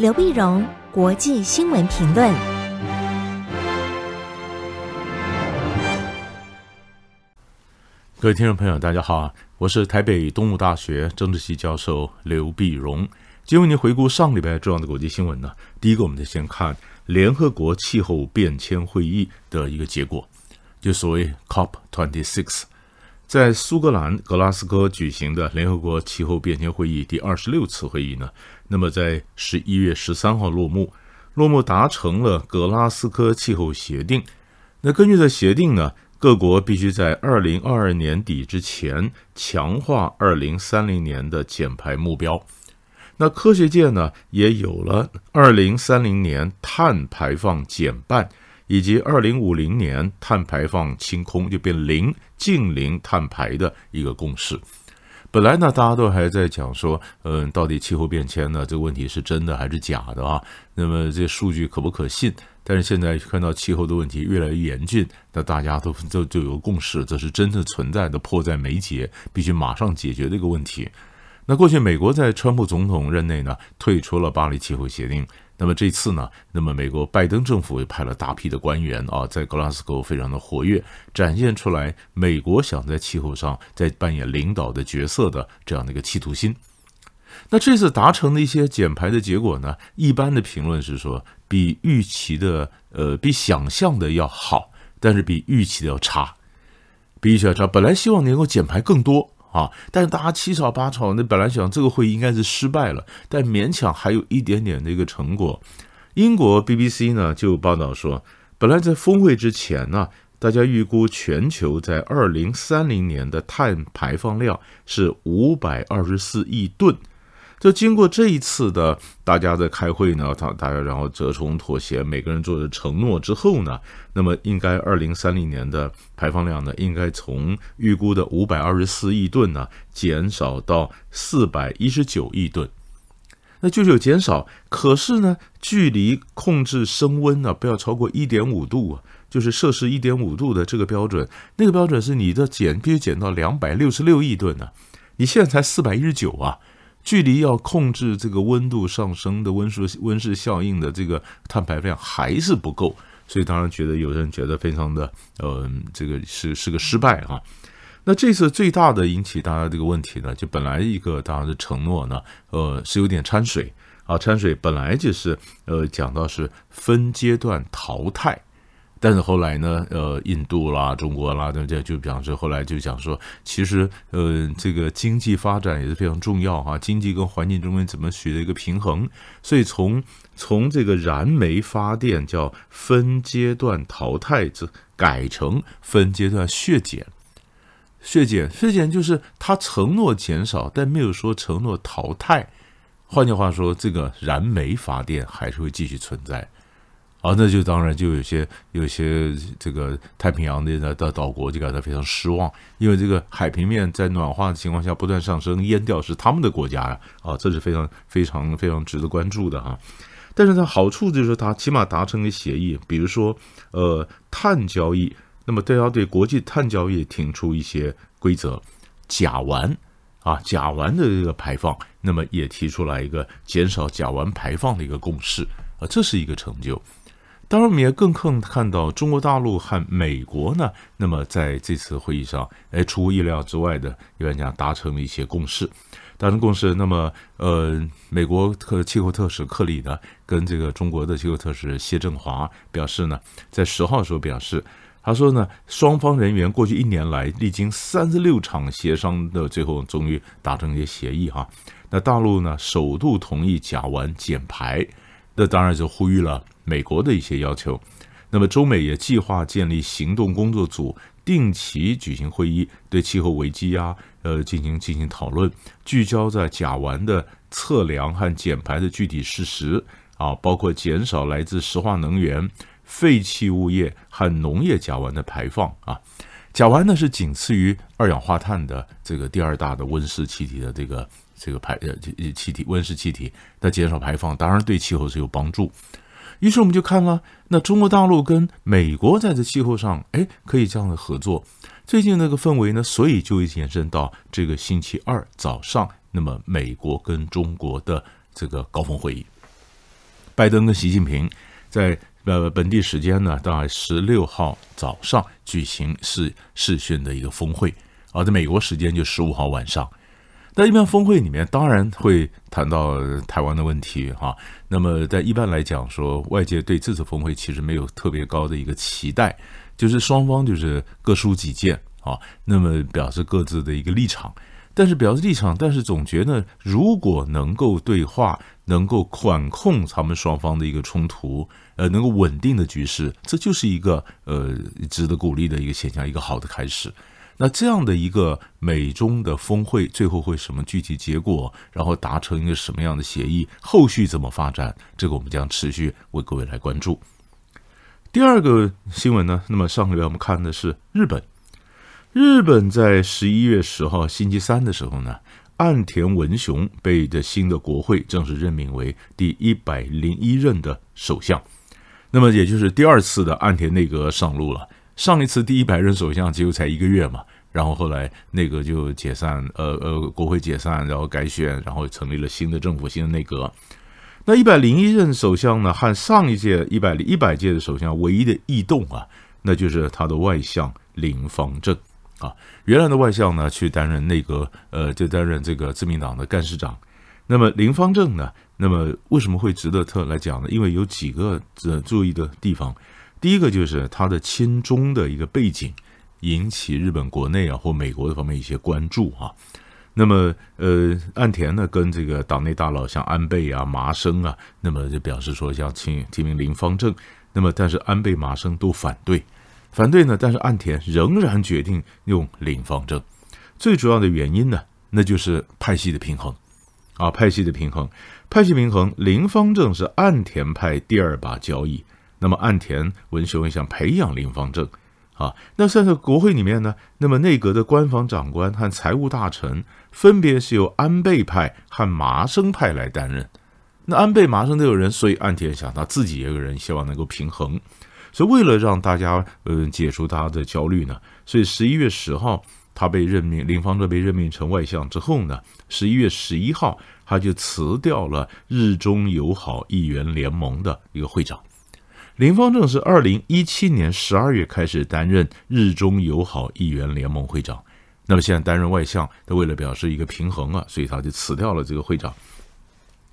刘碧荣，国际新闻评论。各位听众朋友，大家好，我是台北东吴大学政治系教授刘碧荣。今天为您回顾上礼拜重要的国际新闻呢。第一个，我们就先看联合国气候变迁会议的一个结果，就所谓 COP twenty six。在苏格兰格拉斯哥举行的联合国气候变迁会议第二十六次会议呢，那么在十一月十三号落幕，落幕达成了格拉斯哥气候协定。那根据这协定呢，各国必须在二零二二年底之前强化二零三零年的减排目标。那科学界呢也有了二零三零年碳排放减半。以及二零五零年碳排放清空，就变零，净零碳排的一个共识。本来呢，大家都还在讲说，嗯，到底气候变迁呢这个问题是真的还是假的啊？那么这些数据可不可信？但是现在看到气候的问题越来越严峻，那大家都 都就有共识，这是真正存在的迫在眉睫，必须马上解决这个问题。那过去美国在川普总统任内呢，退出了巴黎气候协定。那么这次呢，那么美国拜登政府也派了大批的官员啊，在格拉斯哥非常的活跃，展现出来美国想在气候上在扮演领导的角色的这样的一个企图心。那这次达成的一些减排的结果呢，一般的评论是说，比预期的呃，比想象的要好，但是比预期的要差，比预期要差。本来希望能够减排更多。啊！但是大家七吵八吵，那本来想这个会议应该是失败了，但勉强还有一点点的一个成果。英国 BBC 呢就报道说，本来在峰会之前呢，大家预估全球在二零三零年的碳排放量是五百二十四亿吨。就经过这一次的大家在开会呢，他大家然后折冲妥协，每个人做的承诺之后呢，那么应该二零三零年的排放量呢，应该从预估的五百二十四亿吨呢，减少到四百一十九亿吨，那就是有减少。可是呢，距离控制升温呢，不要超过一点五度啊，就是摄氏一点五度的这个标准，那个标准是你的减必须减到两百六十六亿吨呢，你现在才四百一十九啊。距离要控制这个温度上升的温室温室效应的这个碳排放量还是不够，所以当然觉得有人觉得非常的呃，这个是是个失败啊。那这次最大的引起大家这个问题呢，就本来一个大家的承诺呢，呃，是有点掺水啊，掺水本来就是呃讲到是分阶段淘汰。但是后来呢，呃，印度啦、中国啦，对不对？就比方说，后来就讲说，其实，呃，这个经济发展也是非常重要哈，经济跟环境中间怎么取得一个平衡？所以从从这个燃煤发电叫分阶段淘汰，这改成分阶段削减，削减，削减就是他承诺减少，但没有说承诺淘汰。换句话说，这个燃煤发电还是会继续存在。啊，那就当然就有些有些这个太平洋的的岛国就感到非常失望，因为这个海平面在暖化的情况下不断上升，淹掉是他们的国家呀，啊，这是非常非常非常值得关注的哈。但是它好处就是它起码达成了协议，比如说呃碳交易，那么都要对国际碳交易提出一些规则，甲烷啊甲烷的这个排放，那么也提出来一个减少甲烷排放的一个共识啊，这是一个成就。当然，我们也更看看到中国大陆和美国呢，那么在这次会议上，哎，出乎意料之外的，一般讲达成了一些共识。达成共识，那么呃，美国特气候特使克里呢，跟这个中国的气候特使谢振华表示呢，在十号的时候表示，他说呢，双方人员过去一年来历经三十六场协商的最后，终于达成一些协议哈。那大陆呢，首度同意甲烷减排，那当然就呼吁了。美国的一些要求，那么中美也计划建立行动工作组，定期举行会议，对气候危机啊，呃，进行进行讨论，聚焦在甲烷的测量和减排的具体事实啊，包括减少来自石化能源、废弃物业和农业甲烷的排放啊。甲烷呢是仅次于二氧化碳的这个第二大的温室气体的这个这个排呃气体温室气体的减少排放，当然对气候是有帮助。于是我们就看了，那中国大陆跟美国在这气候上，哎，可以这样的合作。最近那个氛围呢，所以就延伸到这个星期二早上，那么美国跟中国的这个高峰会议。拜登跟习近平在呃本地时间呢，大概十六号早上举行视视讯的一个峰会，而在美国时间就十五号晚上。在一般峰会里面，当然会谈到台湾的问题哈。那么在一般来讲说，外界对这次峰会其实没有特别高的一个期待，就是双方就是各抒己见啊，那么表示各自的一个立场。但是表示立场，但是总觉得如果能够对话，能够管控他们双方的一个冲突，呃，能够稳定的局势，这就是一个呃值得鼓励的一个现象，一个好的开始。那这样的一个美中的峰会，最后会什么具体结果？然后达成一个什么样的协议？后续怎么发展？这个我们将持续为各位来关注。第二个新闻呢？那么上个月我们看的是日本，日本在十一月十号星期三的时候呢，岸田文雄被这新的国会正式任命为第一百零一任的首相，那么也就是第二次的岸田内阁上路了。上一次第一百任首相只有才一个月嘛，然后后来内阁就解散，呃呃，国会解散，然后改选，然后成立了新的政府、新的内阁。那一百零一任首相呢，和上一届一百一百届的首相唯一的异动啊，那就是他的外相林方正啊。原来的外相呢，去担任内阁，呃，就担任这个自民党的干事长。那么林方正呢，那么为什么会值得特来讲呢？因为有几个呃注意的地方。第一个就是他的亲中的一个背景，引起日本国内啊或美国的方面一些关注啊。那么，呃，岸田呢跟这个党内大佬像安倍啊、麻生啊，那么就表示说要请提名林方正。那么，但是安倍、麻生都反对，反对呢，但是岸田仍然决定用林方正。最主要的原因呢，那就是派系的平衡啊，派系的平衡，派系平衡。林方正是岸田派第二把交椅。那么岸田文雄也想培养林方正，啊，那在国会里面呢，那么内阁的官房长官和财务大臣分别是由安倍派和麻生派来担任。那安倍、麻生都有人，所以岸田想他自己也有人，希望能够平衡。所以为了让大家嗯、呃、解除他的焦虑呢，所以十一月十号他被任命，林芳正被任命成外相之后呢，十一月十一号他就辞掉了日中友好议员联盟的一个会长。林芳正是二零一七年十二月开始担任日中友好议员联盟会长，那么现在担任外相，他为了表示一个平衡啊，所以他就辞掉了这个会长。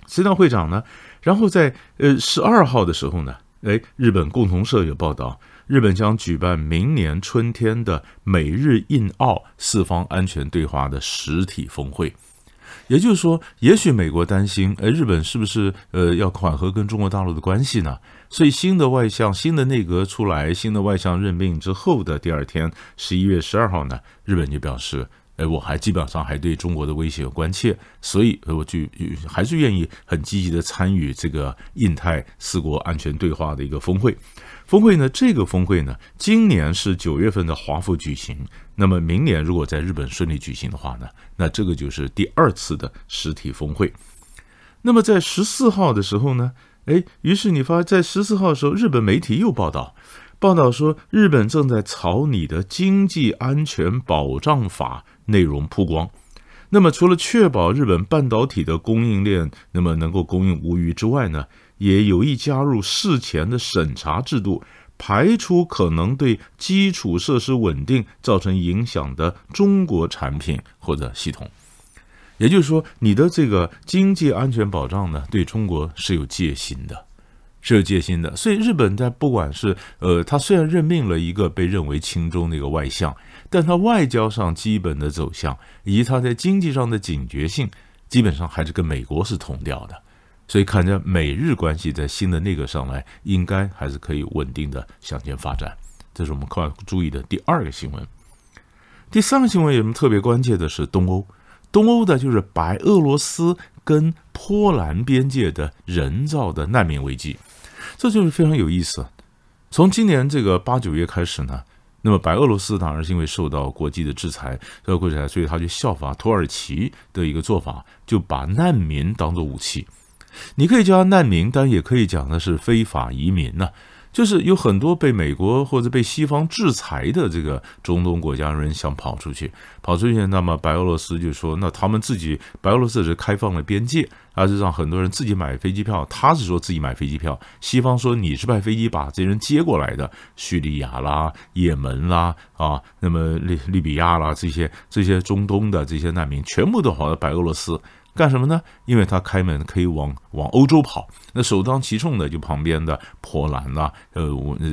辞掉会长呢，然后在呃十二号的时候呢，哎，日本共同社有报道，日本将举办明年春天的美日印澳四方安全对话的实体峰会。也就是说，也许美国担心，哎，日本是不是呃要缓和跟中国大陆的关系呢？所以新的外相、新的内阁出来，新的外相任命之后的第二天，十一月十二号呢，日本就表示，哎，我还基本上还对中国的威胁有关切，所以我就还是愿意很积极的参与这个印太四国安全对话的一个峰会。峰会呢，这个峰会呢，今年是九月份的华府举行。那么明年如果在日本顺利举行的话呢，那这个就是第二次的实体峰会。那么在十四号的时候呢，哎，于是你发在十四号的时候，日本媒体又报道，报道说日本正在草拟的经济安全保障法内容曝光。那么除了确保日本半导体的供应链那么能够供应无虞之外呢，也有意加入事前的审查制度，排除可能对基础设施稳定造成影响的中国产品或者系统。也就是说，你的这个经济安全保障呢，对中国是有戒心的，是有戒心的。所以日本在不管是呃，他虽然任命了一个被认为亲中的一个外相，但它外交上基本的走向以及它在经济上的警觉性，基本上还是跟美国是同调的。所以看着美日关系在新的内阁上来，应该还是可以稳定的向前发展。这是我们快注意的第二个新闻。第三个新闻有什么特别关切的是东欧，东欧的就是白俄罗斯跟波兰边界的人造的难民危机，这就是非常有意思。从今年这个八九月开始呢，那么白俄罗斯当然是因为受到国际的制裁，受到国际制裁，所以他就效仿土耳其的一个做法，就把难民当做武器。你可以叫他难民，但也可以讲的是非法移民呢、就是有很多被美国或者被西方制裁的这个中东国家人想跑出去，跑出去，那么白俄罗斯就说，那他们自己白俄罗斯是开放了边界，而是让很多人自己买飞机票，他是说自己买飞机票，西方说你是派飞机把这些人接过来的，叙利亚啦、也门啦啊，那么利利比亚啦这些这些中东的这些难民全部都跑到白俄罗斯。干什么呢？因为他开门可以往往欧洲跑，那首当其冲的就旁边的波兰啦、呃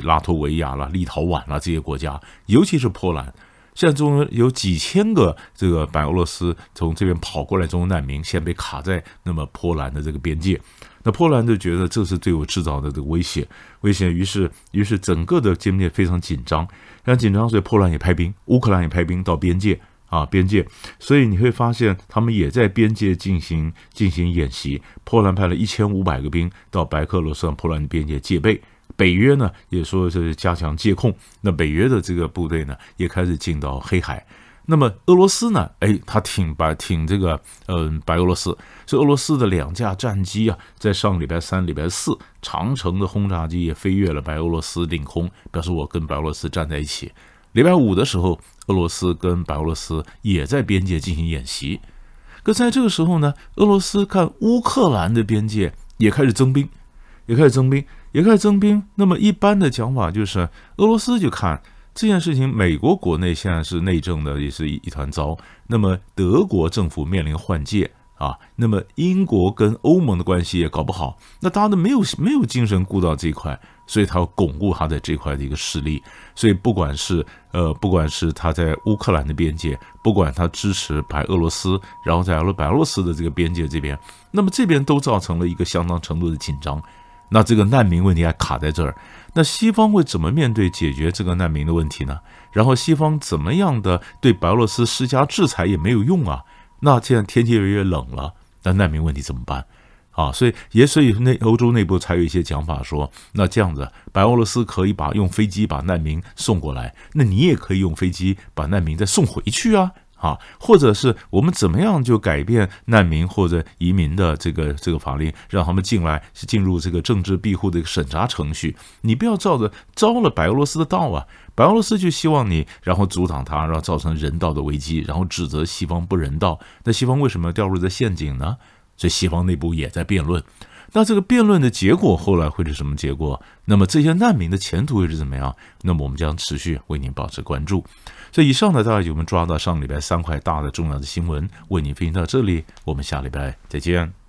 拉脱维亚啦、立陶宛啦这些国家，尤其是波兰，现在中有几千个这个白俄罗斯从这边跑过来中国难民，现在被卡在那么波兰的这个边界，那波兰就觉得这是对我制造的这个威胁，威胁，于是于是整个的边界非常紧张，非常紧张，所以波兰也派兵，乌克兰也派兵到边界。啊，边界，所以你会发现他们也在边界进行进行演习。波兰派了一千五百个兵到白俄罗斯和波兰的边界戒备，北约呢也说是加强戒控。那北约的这个部队呢也开始进到黑海。那么俄罗斯呢，哎，他挺白挺这个嗯白俄罗斯，所以俄罗斯的两架战机啊，在上礼拜三、礼拜四，长城的轰炸机也飞越了白俄罗斯领空，表示我跟白俄罗斯站在一起。礼拜五的时候，俄罗斯跟白俄罗斯也在边界进行演习。可在这个时候呢，俄罗斯看乌克兰的边界也开始增兵，也开始增兵，也开始增兵。那么一般的讲法就是，俄罗斯就看这件事情，美国国内现在是内政的也是一一团糟。那么德国政府面临换届。啊，那么英国跟欧盟的关系也搞不好，那大家都没有没有精神顾到这一块，所以他要巩固他在这块的一个势力。所以不管是呃，不管是他在乌克兰的边界，不管他支持白俄罗斯，然后在白俄罗斯的这个边界这边，那么这边都造成了一个相当程度的紧张。那这个难民问题还卡在这儿，那西方会怎么面对解决这个难民的问题呢？然后西方怎么样的对白俄罗斯施加制裁也没有用啊。那现在天气越来越冷了，那难民问题怎么办？啊，所以也所以内欧洲内部才有一些讲法说，那这样子，白俄罗斯可以把用飞机把难民送过来，那你也可以用飞机把难民再送回去啊。啊，或者是我们怎么样就改变难民或者移民的这个这个法令，让他们进来进入这个政治庇护的一个审查程序。你不要照着招了白俄罗斯的道啊，白俄罗斯就希望你，然后阻挡他，然后造成人道的危机，然后指责西方不人道。那西方为什么要掉入这陷阱呢？所以西方内部也在辩论。那这个辩论的结果后来会是什么结果？那么这些难民的前途会是怎么样？那么我们将持续为您保持关注。这以以上呢，大概就我们抓到上礼拜三块大的重要的新闻，为您分享到这里。我们下礼拜再见。